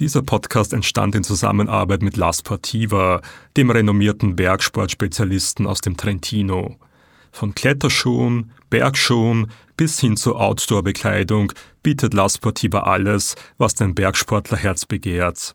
Dieser Podcast entstand in Zusammenarbeit mit La Sportiva, dem renommierten Bergsportspezialisten aus dem Trentino. Von Kletterschuhen, Bergschuhen bis hin zur Outdoor-Bekleidung bietet La Sportiva alles, was dein Bergsportlerherz begehrt.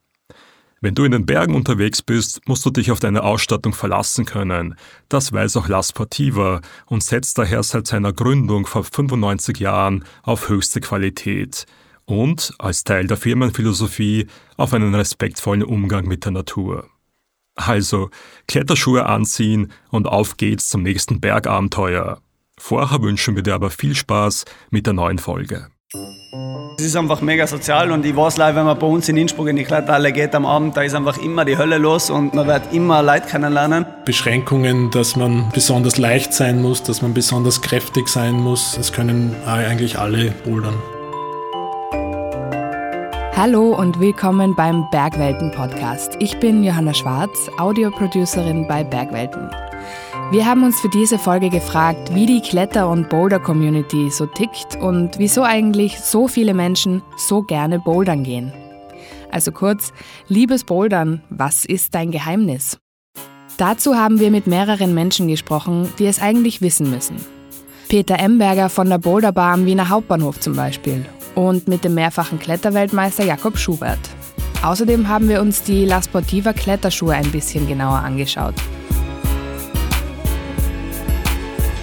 Wenn du in den Bergen unterwegs bist, musst du dich auf deine Ausstattung verlassen können. Das weiß auch La Sportiva und setzt daher seit seiner Gründung vor 95 Jahren auf höchste Qualität und, als Teil der Firmenphilosophie, auf einen respektvollen Umgang mit der Natur. Also, Kletterschuhe anziehen und auf geht's zum nächsten Bergabenteuer. Vorher wünschen wir dir aber viel Spaß mit der neuen Folge. Es ist einfach mega sozial und ich weiß leider, wenn man bei uns in Innsbruck in die Kletterhalle geht am Abend, da ist einfach immer die Hölle los und man wird immer Leute kennenlernen. Beschränkungen, dass man besonders leicht sein muss, dass man besonders kräftig sein muss, das können eigentlich alle bouldern. Hallo und willkommen beim Bergwelten Podcast. Ich bin Johanna Schwarz, Audioproducerin bei Bergwelten. Wir haben uns für diese Folge gefragt, wie die Kletter- und Boulder-Community so tickt und wieso eigentlich so viele Menschen so gerne bouldern gehen. Also kurz, liebes Bouldern, was ist dein Geheimnis? Dazu haben wir mit mehreren Menschen gesprochen, die es eigentlich wissen müssen. Peter Emberger von der Boulderbar am Wiener Hauptbahnhof zum Beispiel und mit dem mehrfachen Kletterweltmeister Jakob Schubert. Außerdem haben wir uns die La Sportiva Kletterschuhe ein bisschen genauer angeschaut.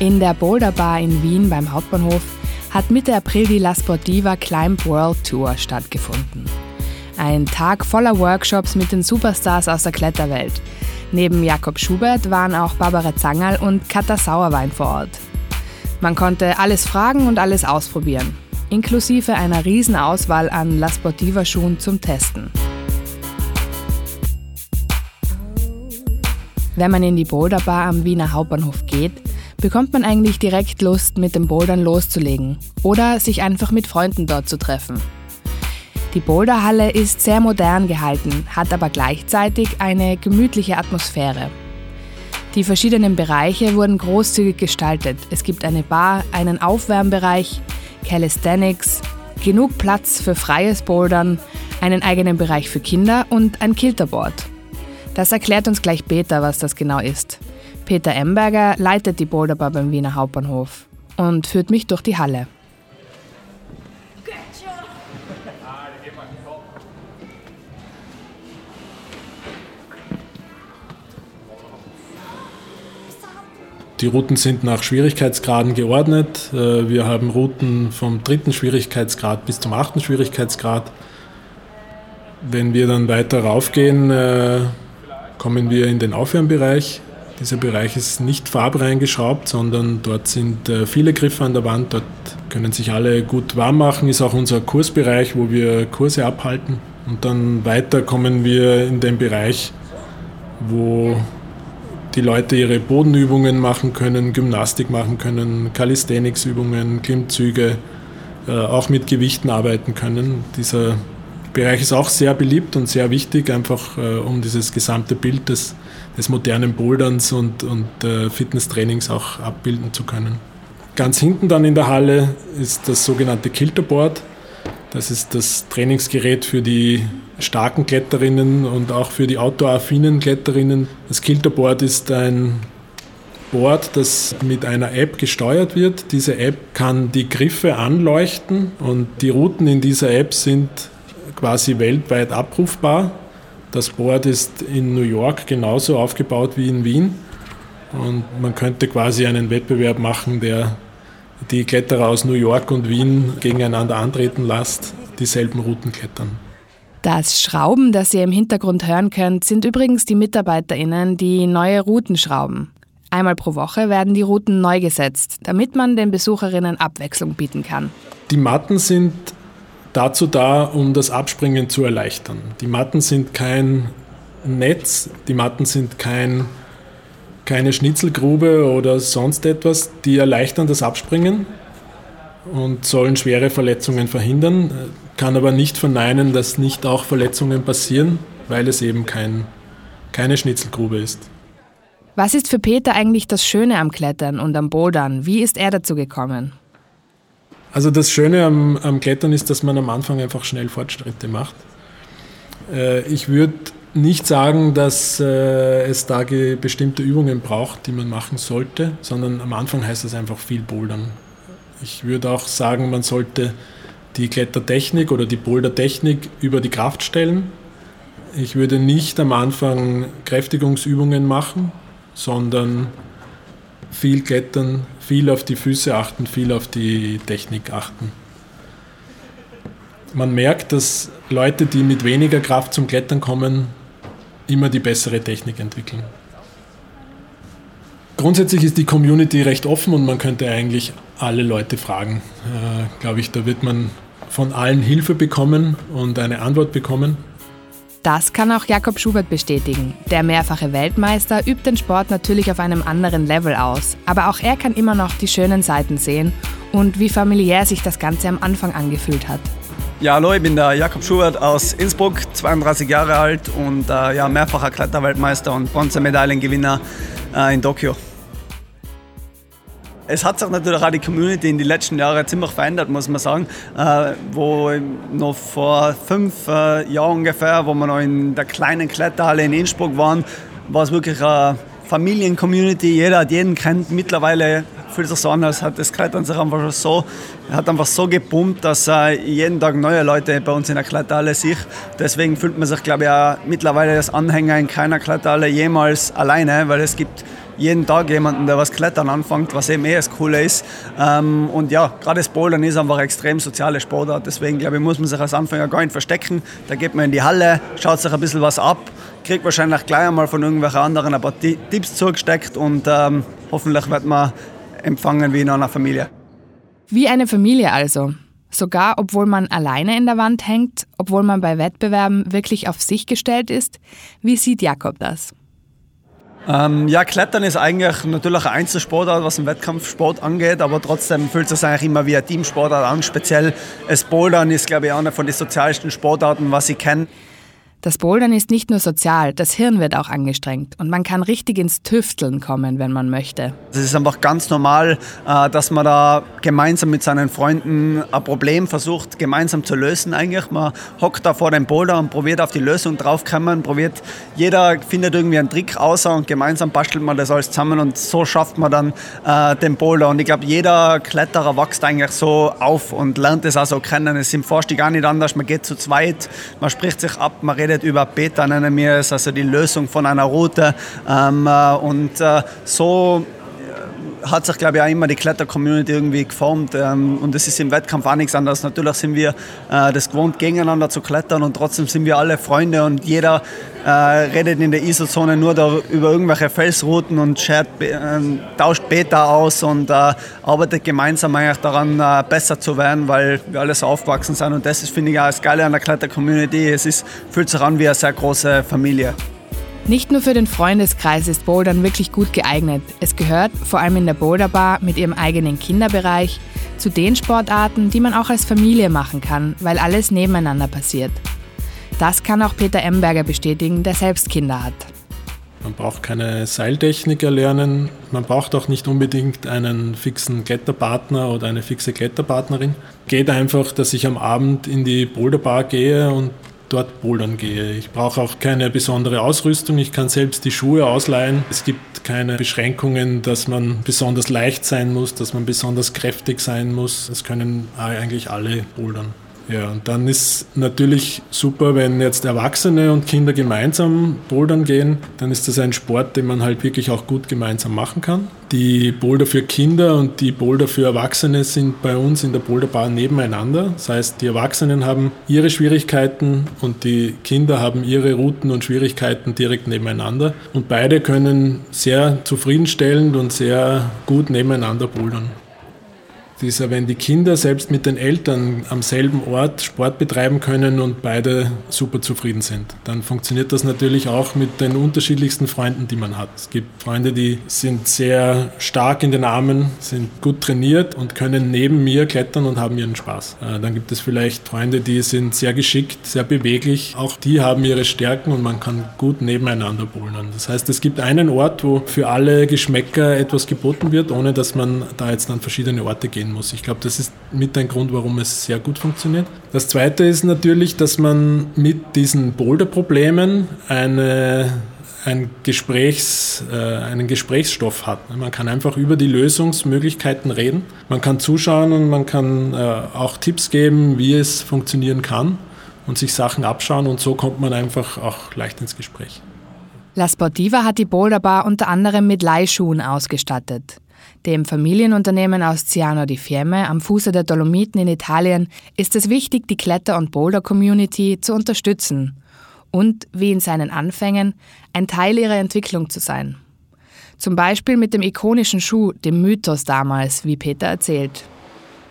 In der Boulder Bar in Wien beim Hauptbahnhof hat Mitte April die La Sportiva Climb World Tour stattgefunden. Ein Tag voller Workshops mit den Superstars aus der Kletterwelt. Neben Jakob Schubert waren auch Barbara Zangerl und Katha Sauerwein vor Ort. Man konnte alles fragen und alles ausprobieren inklusive einer riesen Auswahl an La Sportiva Schuhen zum Testen. Wenn man in die Boulderbar am Wiener Hauptbahnhof geht, bekommt man eigentlich direkt Lust, mit dem Bouldern loszulegen oder sich einfach mit Freunden dort zu treffen. Die Boulderhalle ist sehr modern gehalten, hat aber gleichzeitig eine gemütliche Atmosphäre. Die verschiedenen Bereiche wurden großzügig gestaltet. Es gibt eine Bar, einen Aufwärmbereich, Calisthenics, genug Platz für freies Bouldern, einen eigenen Bereich für Kinder und ein Kilterboard. Das erklärt uns gleich Peter, was das genau ist. Peter Emberger leitet die Boulderbar beim Wiener Hauptbahnhof und führt mich durch die Halle. Die Routen sind nach Schwierigkeitsgraden geordnet. Äh, wir haben Routen vom dritten Schwierigkeitsgrad bis zum achten Schwierigkeitsgrad. Wenn wir dann weiter raufgehen, äh, kommen wir in den Aufwärmbereich. Dieser Bereich ist nicht farbreingeschraubt, sondern dort sind äh, viele Griffe an der Wand. Dort können sich alle gut warm machen. Ist auch unser Kursbereich, wo wir Kurse abhalten. Und dann weiter kommen wir in den Bereich, wo die Leute ihre Bodenübungen machen können, Gymnastik machen können, Calisthenics-Übungen, Klimmzüge, äh, auch mit Gewichten arbeiten können. Dieser Bereich ist auch sehr beliebt und sehr wichtig, einfach äh, um dieses gesamte Bild des, des modernen Boulderns und, und äh, Fitnesstrainings auch abbilden zu können. Ganz hinten dann in der Halle ist das sogenannte Kilterboard. Das ist das Trainingsgerät für die starken Kletterinnen und auch für die outdoor-affinen Kletterinnen. Das Kilterboard ist ein Board, das mit einer App gesteuert wird. Diese App kann die Griffe anleuchten und die Routen in dieser App sind quasi weltweit abrufbar. Das Board ist in New York genauso aufgebaut wie in Wien und man könnte quasi einen Wettbewerb machen, der die Kletterer aus New York und Wien gegeneinander antreten lässt, dieselben Routen klettern. Das Schrauben, das ihr im Hintergrund hören könnt, sind übrigens die MitarbeiterInnen, die neue Routen schrauben. Einmal pro Woche werden die Routen neu gesetzt, damit man den Besucherinnen Abwechslung bieten kann. Die Matten sind dazu da, um das Abspringen zu erleichtern. Die Matten sind kein Netz, die Matten sind kein keine Schnitzelgrube oder sonst etwas. Die erleichtern das Abspringen und sollen schwere Verletzungen verhindern. Kann aber nicht verneinen, dass nicht auch Verletzungen passieren, weil es eben kein, keine Schnitzelgrube ist. Was ist für Peter eigentlich das Schöne am Klettern und am Bouldern? Wie ist er dazu gekommen? Also das Schöne am, am Klettern ist, dass man am Anfang einfach schnell Fortschritte macht. Äh, ich würde nicht sagen, dass äh, es da bestimmte Übungen braucht, die man machen sollte, sondern am Anfang heißt es einfach viel Bouldern. Ich würde auch sagen, man sollte die Klettertechnik oder die Bouldertechnik über die Kraft stellen. Ich würde nicht am Anfang Kräftigungsübungen machen, sondern viel klettern, viel auf die Füße achten, viel auf die Technik achten. Man merkt, dass Leute, die mit weniger Kraft zum Klettern kommen, immer die bessere Technik entwickeln. Grundsätzlich ist die Community recht offen und man könnte eigentlich alle Leute fragen. Äh, Glaube ich, da wird man von allen Hilfe bekommen und eine Antwort bekommen. Das kann auch Jakob Schubert bestätigen. Der mehrfache Weltmeister übt den Sport natürlich auf einem anderen Level aus, aber auch er kann immer noch die schönen Seiten sehen und wie familiär sich das Ganze am Anfang angefühlt hat. Ja, hallo, ich bin der Jakob Schubert aus Innsbruck, 32 Jahre alt und äh, ja, mehrfacher Kletterweltmeister und Bronzemedaillengewinner äh, in Tokio. Es hat sich natürlich auch die Community in den letzten Jahren ziemlich verändert, muss man sagen. Äh, wo noch vor fünf äh, Jahren ungefähr, wo wir noch in der kleinen Kletterhalle in Innsbruck waren, war es wirklich eine Familiencommunity. Jeder hat jeden kennt. Mittlerweile fühlt sich so an, als hat das Klettern sich einfach so, hat einfach so gepumpt, dass äh, jeden Tag neue Leute bei uns in der Kletterhalle sieht. Deswegen fühlt man sich, glaube ich, auch mittlerweile als Anhänger in keiner Kletterhalle jemals alleine, weil es gibt jeden Tag jemanden, der was Klettern anfängt, was eben eh das Coole ist. Ähm, und ja, gerade das Bouldern ist einfach eine extrem soziale Sportart. Deswegen glaube ich, muss man sich als Anfänger gar nicht verstecken. Da geht man in die Halle, schaut sich ein bisschen was ab, kriegt wahrscheinlich gleich einmal von irgendwelchen anderen ein paar Tipps zugesteckt und ähm, hoffentlich wird man empfangen wie in einer Familie. Wie eine Familie also. Sogar obwohl man alleine in der Wand hängt, obwohl man bei Wettbewerben wirklich auf sich gestellt ist. Wie sieht Jakob das? Ähm, ja, Klettern ist eigentlich natürlich ein Einzelsportart, was den Wettkampfsport angeht, aber trotzdem fühlt es sich eigentlich immer wie ein Teamsportart an. Speziell das Bouldern ist, glaube ich, eine von den sozialsten Sportarten, was ich kenne. Das Bouldern ist nicht nur sozial, das Hirn wird auch angestrengt und man kann richtig ins Tüfteln kommen, wenn man möchte. Es ist einfach ganz normal, äh, dass man da gemeinsam mit seinen Freunden ein Problem versucht, gemeinsam zu lösen eigentlich. Man hockt da vor dem Boulder und probiert auf die Lösung draufkommen, probiert, jeder findet irgendwie einen Trick außer und gemeinsam bastelt man das alles zusammen und so schafft man dann äh, den Boulder. Und ich glaube, jeder Kletterer wächst eigentlich so auf und lernt es auch so kennen. Es ist im Vorstieg auch nicht anders, man geht zu zweit, man spricht sich ab, man redet redet über Beta, nennen wir es, also die Lösung von einer Route. Ähm, äh, und äh, so hat sich, glaube ich, auch immer die Kletter-Community irgendwie geformt. Ähm, und es ist im Wettkampf auch nichts anderes. Natürlich sind wir äh, das gewohnt, gegeneinander zu klettern und trotzdem sind wir alle Freunde und jeder äh, redet in der ISO-Zone nur da, über irgendwelche Felsrouten und shared, äh, tauscht Beta aus und äh, arbeitet gemeinsam eigentlich daran, äh, besser zu werden, weil wir alle so aufgewachsen sind. Und das ist, finde ich, auch das Geile an der Kletter-Community. Es ist, fühlt sich an wie eine sehr große Familie. Nicht nur für den Freundeskreis ist Bouldern wirklich gut geeignet. Es gehört, vor allem in der Boulderbar mit ihrem eigenen Kinderbereich, zu den Sportarten, die man auch als Familie machen kann, weil alles nebeneinander passiert. Das kann auch Peter Emberger bestätigen, der selbst Kinder hat. Man braucht keine Seiltechnik erlernen, man braucht auch nicht unbedingt einen fixen Kletterpartner oder eine fixe Kletterpartnerin. Geht einfach, dass ich am Abend in die Boulderbar gehe und dort bouldern gehe. Ich brauche auch keine besondere Ausrüstung, ich kann selbst die Schuhe ausleihen. Es gibt keine Beschränkungen, dass man besonders leicht sein muss, dass man besonders kräftig sein muss. Das können eigentlich alle bouldern. Ja, und dann ist natürlich super, wenn jetzt Erwachsene und Kinder gemeinsam bouldern gehen, dann ist das ein Sport, den man halt wirklich auch gut gemeinsam machen kann. Die Boulder für Kinder und die Boulder für Erwachsene sind bei uns in der Boulderbar nebeneinander. Das heißt, die Erwachsenen haben ihre Schwierigkeiten und die Kinder haben ihre Routen und Schwierigkeiten direkt nebeneinander. Und beide können sehr zufriedenstellend und sehr gut nebeneinander bouldern dieser, wenn die Kinder selbst mit den Eltern am selben Ort Sport betreiben können und beide super zufrieden sind. Dann funktioniert das natürlich auch mit den unterschiedlichsten Freunden, die man hat. Es gibt Freunde, die sind sehr stark in den Armen, sind gut trainiert und können neben mir klettern und haben ihren Spaß. Äh, dann gibt es vielleicht Freunde, die sind sehr geschickt, sehr beweglich. Auch die haben ihre Stärken und man kann gut nebeneinander bouldern. Das heißt, es gibt einen Ort, wo für alle Geschmäcker etwas geboten wird, ohne dass man da jetzt an verschiedene Orte gehen muss. Ich glaube, das ist mit ein Grund, warum es sehr gut funktioniert. Das Zweite ist natürlich, dass man mit diesen Boulder-Problemen eine ein Gesprächs, äh, einen Gesprächsstoff hat. Man kann einfach über die Lösungsmöglichkeiten reden. Man kann zuschauen und man kann äh, auch Tipps geben, wie es funktionieren kann und sich Sachen abschauen und so kommt man einfach auch leicht ins Gespräch. La Sportiva hat die Boulderbar unter anderem mit Leihschuhen ausgestattet. Dem Familienunternehmen aus Ciano di Fiemme am Fuße der Dolomiten in Italien ist es wichtig, die Kletter- und Boulder-Community zu unterstützen und, wie in seinen Anfängen, ein Teil ihrer Entwicklung zu sein. Zum Beispiel mit dem ikonischen Schuh, dem Mythos damals, wie Peter erzählt.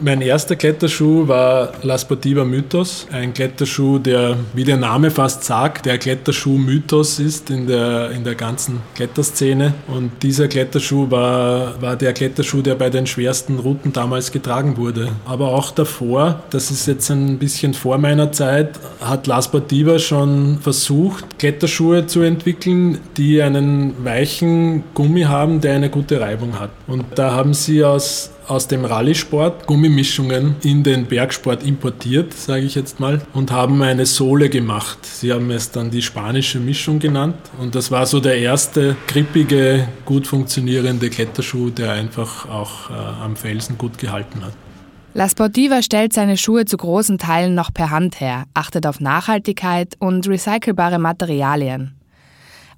Mein erster Kletterschuh war La Sportiva Mythos, ein Kletterschuh, der, wie der Name fast sagt, der Kletterschuh-Mythos ist in der, in der ganzen Kletterszene. Und dieser Kletterschuh war, war der Kletterschuh, der bei den schwersten Routen damals getragen wurde. Aber auch davor, das ist jetzt ein bisschen vor meiner Zeit, hat La Sportiva schon versucht, Kletterschuhe zu entwickeln, die einen weichen Gummi haben, der eine gute Reibung hat. Und da haben sie aus aus dem Rallye-Sport Gummimischungen in den Bergsport importiert, sage ich jetzt mal, und haben eine Sohle gemacht. Sie haben es dann die spanische Mischung genannt und das war so der erste grippige, gut funktionierende Kletterschuh, der einfach auch äh, am Felsen gut gehalten hat. La Sportiva stellt seine Schuhe zu großen Teilen noch per Hand her, achtet auf Nachhaltigkeit und recycelbare Materialien.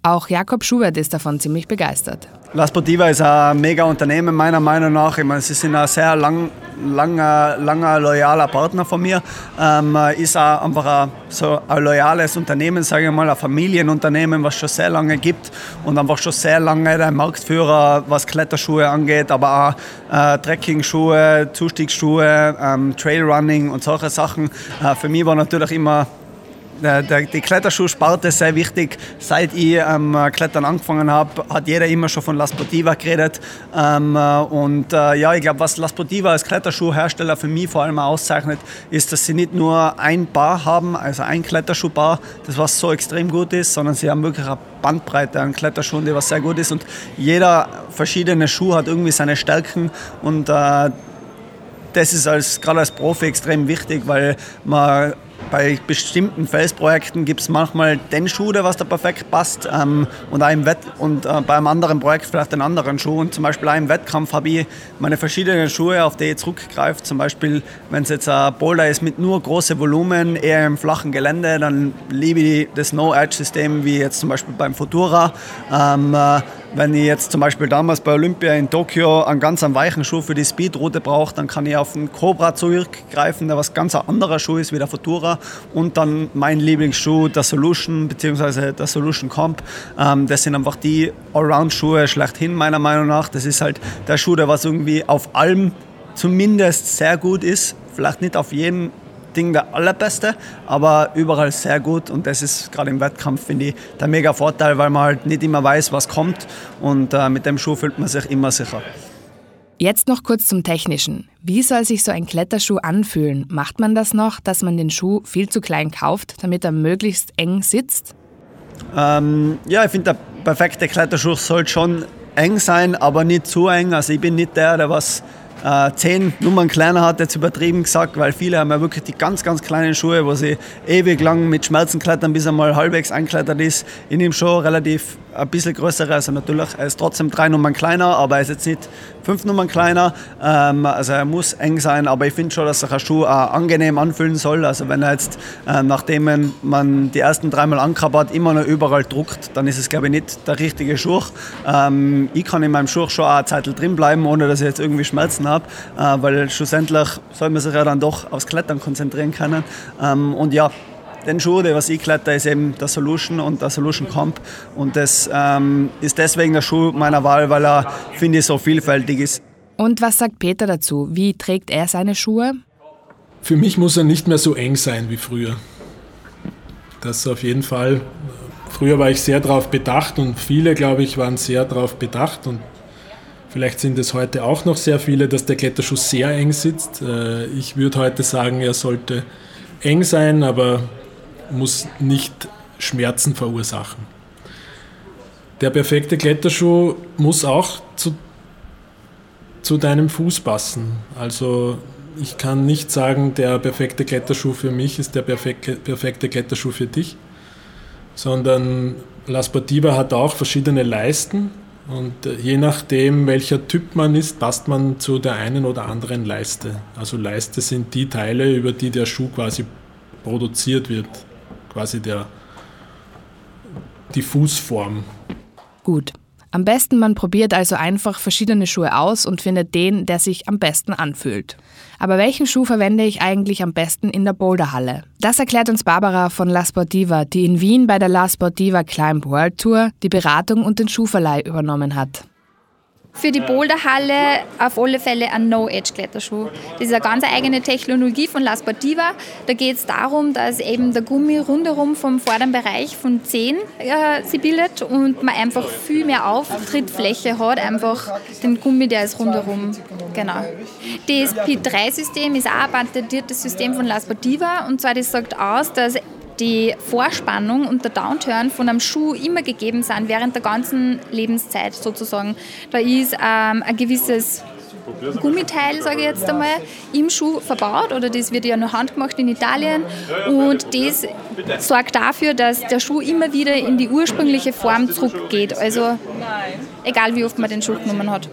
Auch Jakob Schubert ist davon ziemlich begeistert. La Sportiva ist ein mega Unternehmen, meiner Meinung nach. Ich meine, sie sind ein sehr lang, langer, langer, loyaler Partner von mir. Ähm, ist auch einfach ein, so ein loyales Unternehmen, sage ich mal, ein Familienunternehmen, was schon sehr lange gibt und einfach schon sehr lange der Marktführer, was Kletterschuhe angeht, aber auch äh, Trekking-Schuhe, Zustiegsschuhe, ähm, Trailrunning und solche Sachen. Äh, für mich war natürlich immer der, die Kletterschuhsparte ist sehr wichtig. Seit ich ähm, Klettern angefangen habe, hat jeder immer schon von La Sportiva geredet. Ähm, äh, und äh, ja, ich glaube, was La Sportiva als Kletterschuhhersteller für mich vor allem auszeichnet, ist, dass sie nicht nur ein Bar haben, also ein Kletterschuhbar, das was so extrem gut ist, sondern sie haben wirklich eine Bandbreite an Kletterschuhen, die was sehr gut ist. Und jeder verschiedene Schuh hat irgendwie seine Stärken und äh, das ist als, gerade als Profi extrem wichtig, weil man bei bestimmten Felsprojekten gibt es manchmal den Schuh, der was da perfekt passt ähm, und, einem Wett und äh, bei einem anderen Projekt vielleicht einen anderen Schuh. Und zum Beispiel auch im Wettkampf habe ich meine verschiedenen Schuhe, auf die ich zurückgreife. Zum Beispiel, wenn es jetzt ein Boulder ist mit nur großem Volumen, eher im flachen Gelände, dann liebe ich das No-Edge-System, wie jetzt zum Beispiel beim Futura. Ähm, äh, wenn ich jetzt zum Beispiel damals bei Olympia in Tokio einen ganz einen weichen Schuh für die Speedroute brauche, dann kann ich auf den Cobra zurückgreifen, der was ganz anderer Schuh ist wie der Futura. Und dann mein Lieblingsschuh, der Solution bzw. der Solution Comp. Ähm, das sind einfach die Allround-Schuhe schlechthin meiner Meinung nach. Das ist halt der Schuh, der was irgendwie auf allem zumindest sehr gut ist. Vielleicht nicht auf jedem Ding der allerbeste, aber überall sehr gut und das ist gerade im Wettkampf, finde ich, der mega Vorteil, weil man halt nicht immer weiß, was kommt und äh, mit dem Schuh fühlt man sich immer sicher. Jetzt noch kurz zum Technischen. Wie soll sich so ein Kletterschuh anfühlen? Macht man das noch, dass man den Schuh viel zu klein kauft, damit er möglichst eng sitzt? Ähm, ja, ich finde, der perfekte Kletterschuh soll schon eng sein, aber nicht zu eng. Also ich bin nicht der, der was äh, zehn Nummern kleiner hat, jetzt übertrieben gesagt, weil viele haben ja wirklich die ganz, ganz kleinen Schuhe, wo sie ewig lang mit Schmerzen klettern, bis er mal halbwegs einklettert ist. Ich nehme schon relativ ein bisschen größere, also natürlich, er ist trotzdem drei Nummern kleiner, aber er ist jetzt nicht fünf Nummern kleiner. Ähm, also er muss eng sein, aber ich finde schon, dass sich ein Schuh auch angenehm anfühlen soll. Also wenn er jetzt, äh, nachdem man die ersten dreimal angehabt immer noch überall druckt, dann ist es glaube ich nicht der richtige Schuh. Ähm, ich kann in meinem Schuh schon auch eine Zeit drin bleiben, ohne dass ich jetzt irgendwie Schmerzen habe, äh, weil schlussendlich soll man sich ja dann doch aufs Klettern konzentrieren können. Ähm, und ja, den Schuh, der was ich kletter, ist eben der Solution und der Solution Comp. Und das ähm, ist deswegen der Schuh meiner Wahl, weil er, finde ich, so vielfältig ist. Und was sagt Peter dazu? Wie trägt er seine Schuhe? Für mich muss er nicht mehr so eng sein wie früher. Das auf jeden Fall. Früher war ich sehr darauf bedacht und viele, glaube ich, waren sehr darauf bedacht und vielleicht sind es heute auch noch sehr viele, dass der Kletterschuh sehr eng sitzt. Äh, ich würde heute sagen, er sollte eng sein, aber muss nicht Schmerzen verursachen. Der perfekte Kletterschuh muss auch zu zu deinem Fuß passen. Also ich kann nicht sagen, der perfekte Kletterschuh für mich ist der perfekte, perfekte Kletterschuh für dich, sondern La Sportiva hat auch verschiedene Leisten und äh, je nachdem, welcher Typ man ist, passt man zu der einen oder anderen Leiste. Also Leiste sind die Teile, über die der Schuh quasi produziert wird, quasi der, die Fußform. Gut. Am besten man probiert also einfach verschiedene Schuhe aus und findet den, der sich am besten anfühlt. Aber welchen Schuh verwende ich eigentlich am besten in der Boulderhalle? Das erklärt uns Barbara von La Sportiva, die in Wien bei der La Sportiva Climb World Tour die Beratung und den Schuhverleih übernommen hat. Für die Boulderhalle auf alle Fälle ein No-Edge-Kletterschuh. Das ist eine ganz eigene Technologie von La Sportiva. Da geht es darum, dass eben der Gummi rundherum vom vorderen Bereich von 10 äh, sie bildet und man einfach viel mehr Auftrittfläche hat, einfach den Gummi, der ist rundherum. Genau. Das P3-System ist auch ein patentiertes System von La Sportiva und zwar das sagt aus, dass die Vorspannung und der Downturn von einem Schuh immer gegeben sind, während der ganzen Lebenszeit sozusagen. Da ist ähm, ein gewisses Gummiteil, sage ich jetzt einmal, im Schuh verbaut oder das wird ja nur handgemacht in Italien und das sorgt dafür, dass der Schuh immer wieder in die ursprüngliche Form zurückgeht. Also egal wie oft man den Schuh genommen hat.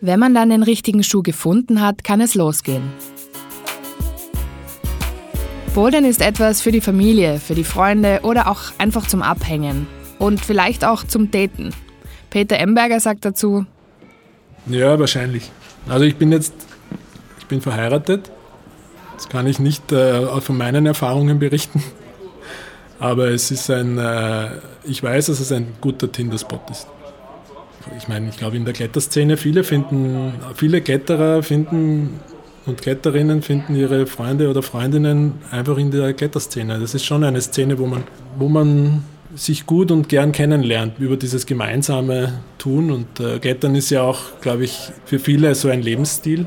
Wenn man dann den richtigen Schuh gefunden hat, kann es losgehen. Bouldern ist etwas für die Familie, für die Freunde oder auch einfach zum Abhängen. Und vielleicht auch zum Daten. Peter Emberger sagt dazu: Ja, wahrscheinlich. Also ich bin jetzt, ich bin verheiratet. Das kann ich nicht äh, von meinen Erfahrungen berichten. Aber es ist ein, äh, ich weiß, dass es ein guter Tinder-Spot ist. Ich meine, ich glaube in der Kletterszene viele finden, viele Kletterer finden und Kletterinnen finden ihre Freunde oder Freundinnen einfach in der Kletterszene. Das ist schon eine Szene, wo man, wo man sich gut und gern kennenlernt über dieses gemeinsame Tun. Und äh, Klettern ist ja auch, glaube ich, für viele so ein Lebensstil.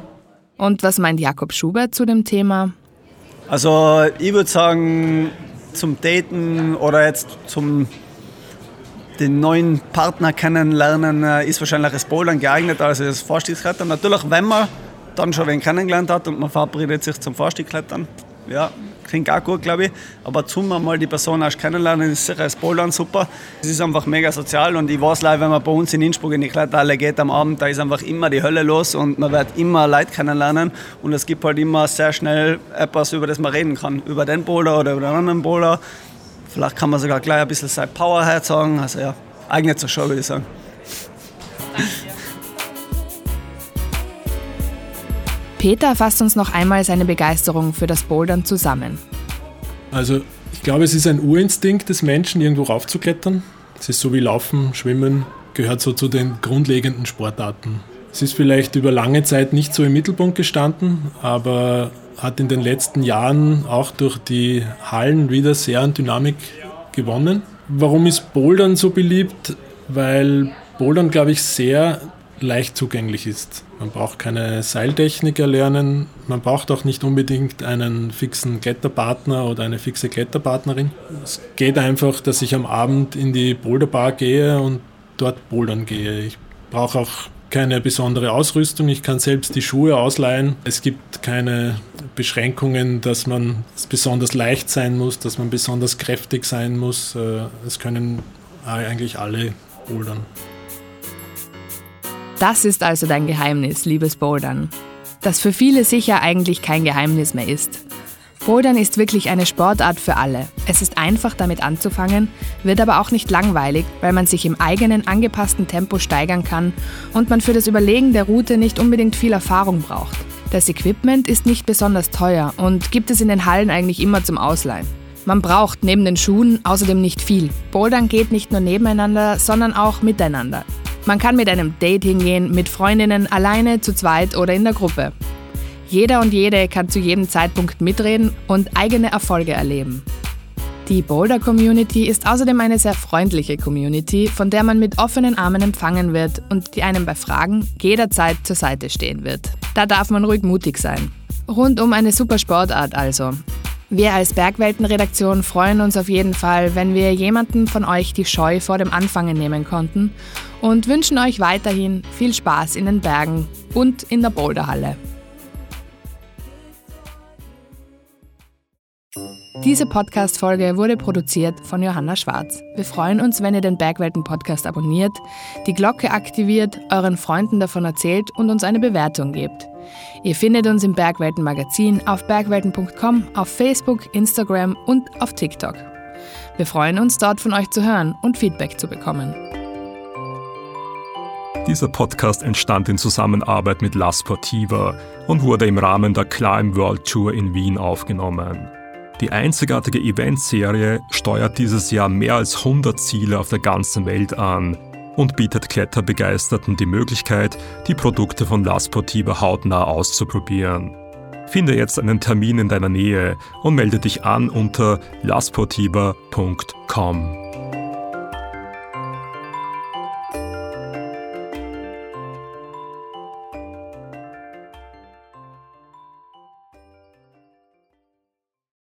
Und was meint Jakob Schubert zu dem Thema? Also ich würde sagen, zum Daten oder jetzt zum den neuen Partner kennenlernen äh, ist wahrscheinlich das Bouldern geeignet als das Vorstiegsklettern. Natürlich, wenn man dann schon wen kennengelernt hat und man verabredet sich zum Vorstiegklettern. Ja, klingt auch gut, glaube ich. Aber zum mal die Person erst kennenlernen, ist sicher das Bouldern super. Es ist einfach mega sozial und ich weiß leider, wenn man bei uns in Innsbruck in die Kletterhalle geht am Abend, da ist einfach immer die Hölle los und man wird immer Leute kennenlernen und es gibt halt immer sehr schnell etwas, über das man reden kann. Über den Boulder oder über den anderen Boulder. Vielleicht kann man sogar gleich ein bisschen sein Power sagen. Also ja, eignet sich schon, würde ich sagen. Peter fasst uns noch einmal seine Begeisterung für das Bouldern zusammen. Also ich glaube, es ist ein Urinstinkt des Menschen, irgendwo raufzuklettern. Es ist so wie Laufen, Schwimmen, gehört so zu den grundlegenden Sportarten. Es ist vielleicht über lange Zeit nicht so im Mittelpunkt gestanden, aber hat in den letzten Jahren auch durch die Hallen wieder sehr an Dynamik gewonnen. Warum ist Bouldern so beliebt? Weil Bouldern, glaube ich, sehr leicht zugänglich ist. Man braucht keine Seiltechnik erlernen, man braucht auch nicht unbedingt einen fixen Kletterpartner oder eine fixe Kletterpartnerin. Es geht einfach, dass ich am Abend in die Boulderbar gehe und dort bouldern gehe. Ich brauche auch keine besondere Ausrüstung, ich kann selbst die Schuhe ausleihen. Es gibt keine Beschränkungen, dass man besonders leicht sein muss, dass man besonders kräftig sein muss. Äh, es können eigentlich alle bouldern. Das ist also dein Geheimnis, liebes Bouldern. Das für viele sicher eigentlich kein Geheimnis mehr ist. Bouldern ist wirklich eine Sportart für alle. Es ist einfach damit anzufangen, wird aber auch nicht langweilig, weil man sich im eigenen angepassten Tempo steigern kann und man für das Überlegen der Route nicht unbedingt viel Erfahrung braucht. Das Equipment ist nicht besonders teuer und gibt es in den Hallen eigentlich immer zum Ausleihen. Man braucht neben den Schuhen außerdem nicht viel. Bouldern geht nicht nur nebeneinander, sondern auch miteinander. Man kann mit einem Date hingehen, mit Freundinnen, alleine, zu zweit oder in der Gruppe. Jeder und jede kann zu jedem Zeitpunkt mitreden und eigene Erfolge erleben. Die Boulder Community ist außerdem eine sehr freundliche Community, von der man mit offenen Armen empfangen wird und die einem bei Fragen jederzeit zur Seite stehen wird. Da darf man ruhig mutig sein. Rundum eine super Sportart also. Wir als Bergweltenredaktion freuen uns auf jeden Fall, wenn wir jemanden von euch die Scheu vor dem Anfangen nehmen konnten und wünschen euch weiterhin viel Spaß in den Bergen und in der Boulderhalle. Diese Podcast-Folge wurde produziert von Johanna Schwarz. Wir freuen uns, wenn ihr den Bergwelten-Podcast abonniert, die Glocke aktiviert, euren Freunden davon erzählt und uns eine Bewertung gebt. Ihr findet uns im Bergwelten Magazin auf bergwelten.com, auf Facebook, Instagram und auf TikTok. Wir freuen uns, dort von euch zu hören und Feedback zu bekommen. Dieser Podcast entstand in Zusammenarbeit mit La Sportiva und wurde im Rahmen der Climb World Tour in Wien aufgenommen. Die einzigartige Eventserie steuert dieses Jahr mehr als 100 Ziele auf der ganzen Welt an und bietet Kletterbegeisterten die Möglichkeit, die Produkte von La Sportiva hautnah auszuprobieren. Finde jetzt einen Termin in deiner Nähe und melde dich an unter lasportiva.com.